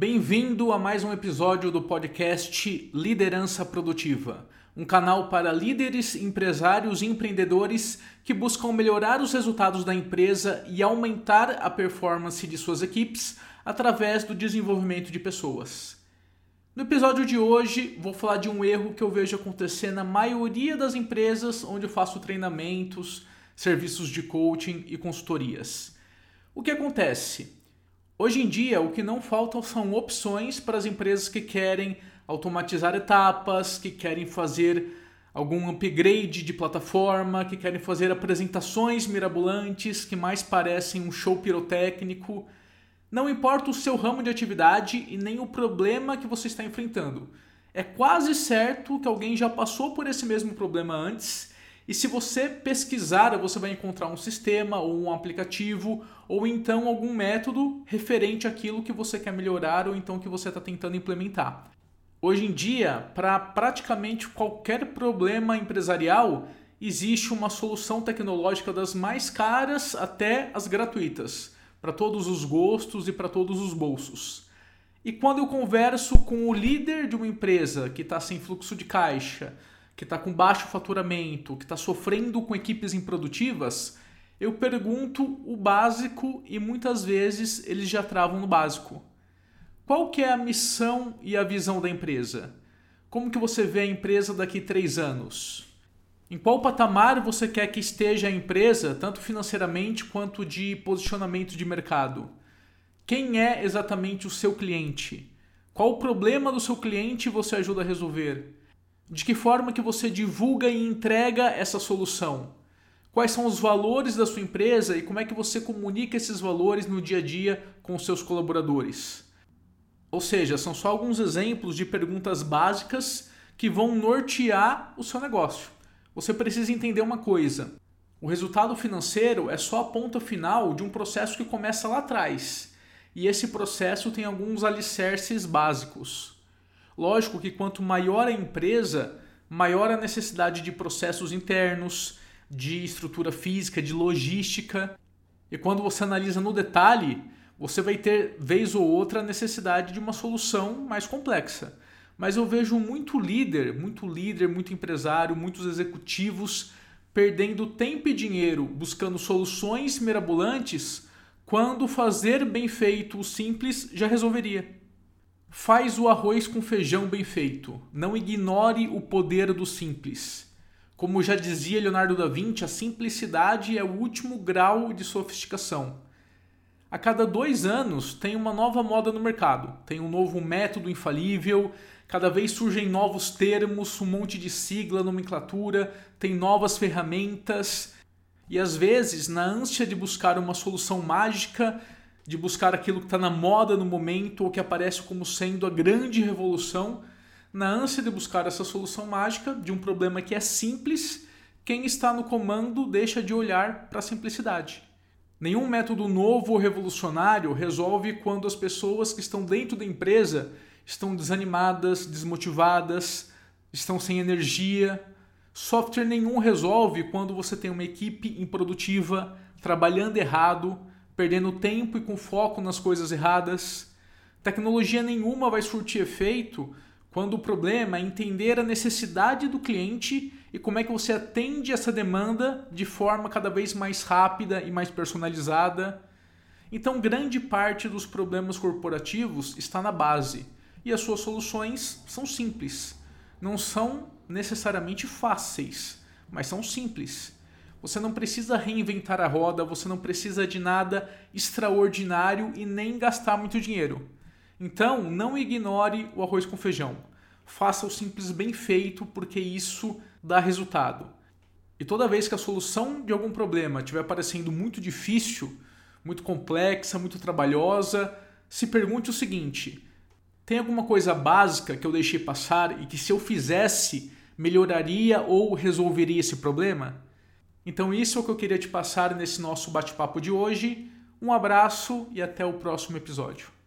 Bem-vindo a mais um episódio do podcast Liderança Produtiva, um canal para líderes, empresários e empreendedores que buscam melhorar os resultados da empresa e aumentar a performance de suas equipes através do desenvolvimento de pessoas. No episódio de hoje, vou falar de um erro que eu vejo acontecer na maioria das empresas onde eu faço treinamentos, serviços de coaching e consultorias. O que acontece? Hoje em dia, o que não faltam são opções para as empresas que querem automatizar etapas, que querem fazer algum upgrade de plataforma, que querem fazer apresentações mirabolantes que mais parecem um show pirotécnico. Não importa o seu ramo de atividade e nem o problema que você está enfrentando. É quase certo que alguém já passou por esse mesmo problema antes e se você pesquisar, você vai encontrar um sistema ou um aplicativo ou então algum método referente àquilo que você quer melhorar ou então que você está tentando implementar. Hoje em dia, para praticamente qualquer problema empresarial, existe uma solução tecnológica das mais caras até as gratuitas, para todos os gostos e para todos os bolsos. E quando eu converso com o líder de uma empresa que está sem fluxo de caixa, que está com baixo faturamento, que está sofrendo com equipes improdutivas, eu pergunto o básico e muitas vezes eles já travam no básico. Qual que é a missão e a visão da empresa? Como que você vê a empresa daqui três anos? Em qual patamar você quer que esteja a empresa, tanto financeiramente quanto de posicionamento de mercado? Quem é exatamente o seu cliente? Qual o problema do seu cliente você ajuda a resolver? De que forma que você divulga e entrega essa solução? Quais são os valores da sua empresa e como é que você comunica esses valores no dia a dia com os seus colaboradores? Ou seja, são só alguns exemplos de perguntas básicas que vão nortear o seu negócio. Você precisa entender uma coisa: o resultado financeiro é só a ponta final de um processo que começa lá atrás. E esse processo tem alguns alicerces básicos. Lógico que quanto maior a empresa, maior a necessidade de processos internos, de estrutura física, de logística. E quando você analisa no detalhe, você vai ter, vez ou outra, a necessidade de uma solução mais complexa. Mas eu vejo muito líder, muito líder, muito empresário, muitos executivos perdendo tempo e dinheiro buscando soluções mirabolantes quando fazer bem feito o simples já resolveria. Faz o arroz com feijão bem feito. Não ignore o poder do simples. Como já dizia Leonardo da Vinci, a simplicidade é o último grau de sofisticação. A cada dois anos tem uma nova moda no mercado, tem um novo método infalível, cada vez surgem novos termos, um monte de sigla, nomenclatura, tem novas ferramentas. E às vezes, na ânsia de buscar uma solução mágica, de buscar aquilo que está na moda no momento ou que aparece como sendo a grande revolução, na ânsia de buscar essa solução mágica de um problema que é simples, quem está no comando deixa de olhar para a simplicidade. Nenhum método novo ou revolucionário resolve quando as pessoas que estão dentro da empresa estão desanimadas, desmotivadas, estão sem energia. Software nenhum resolve quando você tem uma equipe improdutiva, trabalhando errado, perdendo tempo e com foco nas coisas erradas. Tecnologia nenhuma vai surtir efeito quando o problema é entender a necessidade do cliente e como é que você atende essa demanda de forma cada vez mais rápida e mais personalizada. Então, grande parte dos problemas corporativos está na base e as suas soluções são simples. Não são necessariamente fáceis, mas são simples. Você não precisa reinventar a roda, você não precisa de nada extraordinário e nem gastar muito dinheiro. Então, não ignore o arroz com feijão. Faça o simples bem feito, porque isso dá resultado. E toda vez que a solução de algum problema estiver parecendo muito difícil, muito complexa, muito trabalhosa, se pergunte o seguinte: tem alguma coisa básica que eu deixei passar e que se eu fizesse melhoraria ou resolveria esse problema? Então, isso é o que eu queria te passar nesse nosso bate-papo de hoje. Um abraço e até o próximo episódio.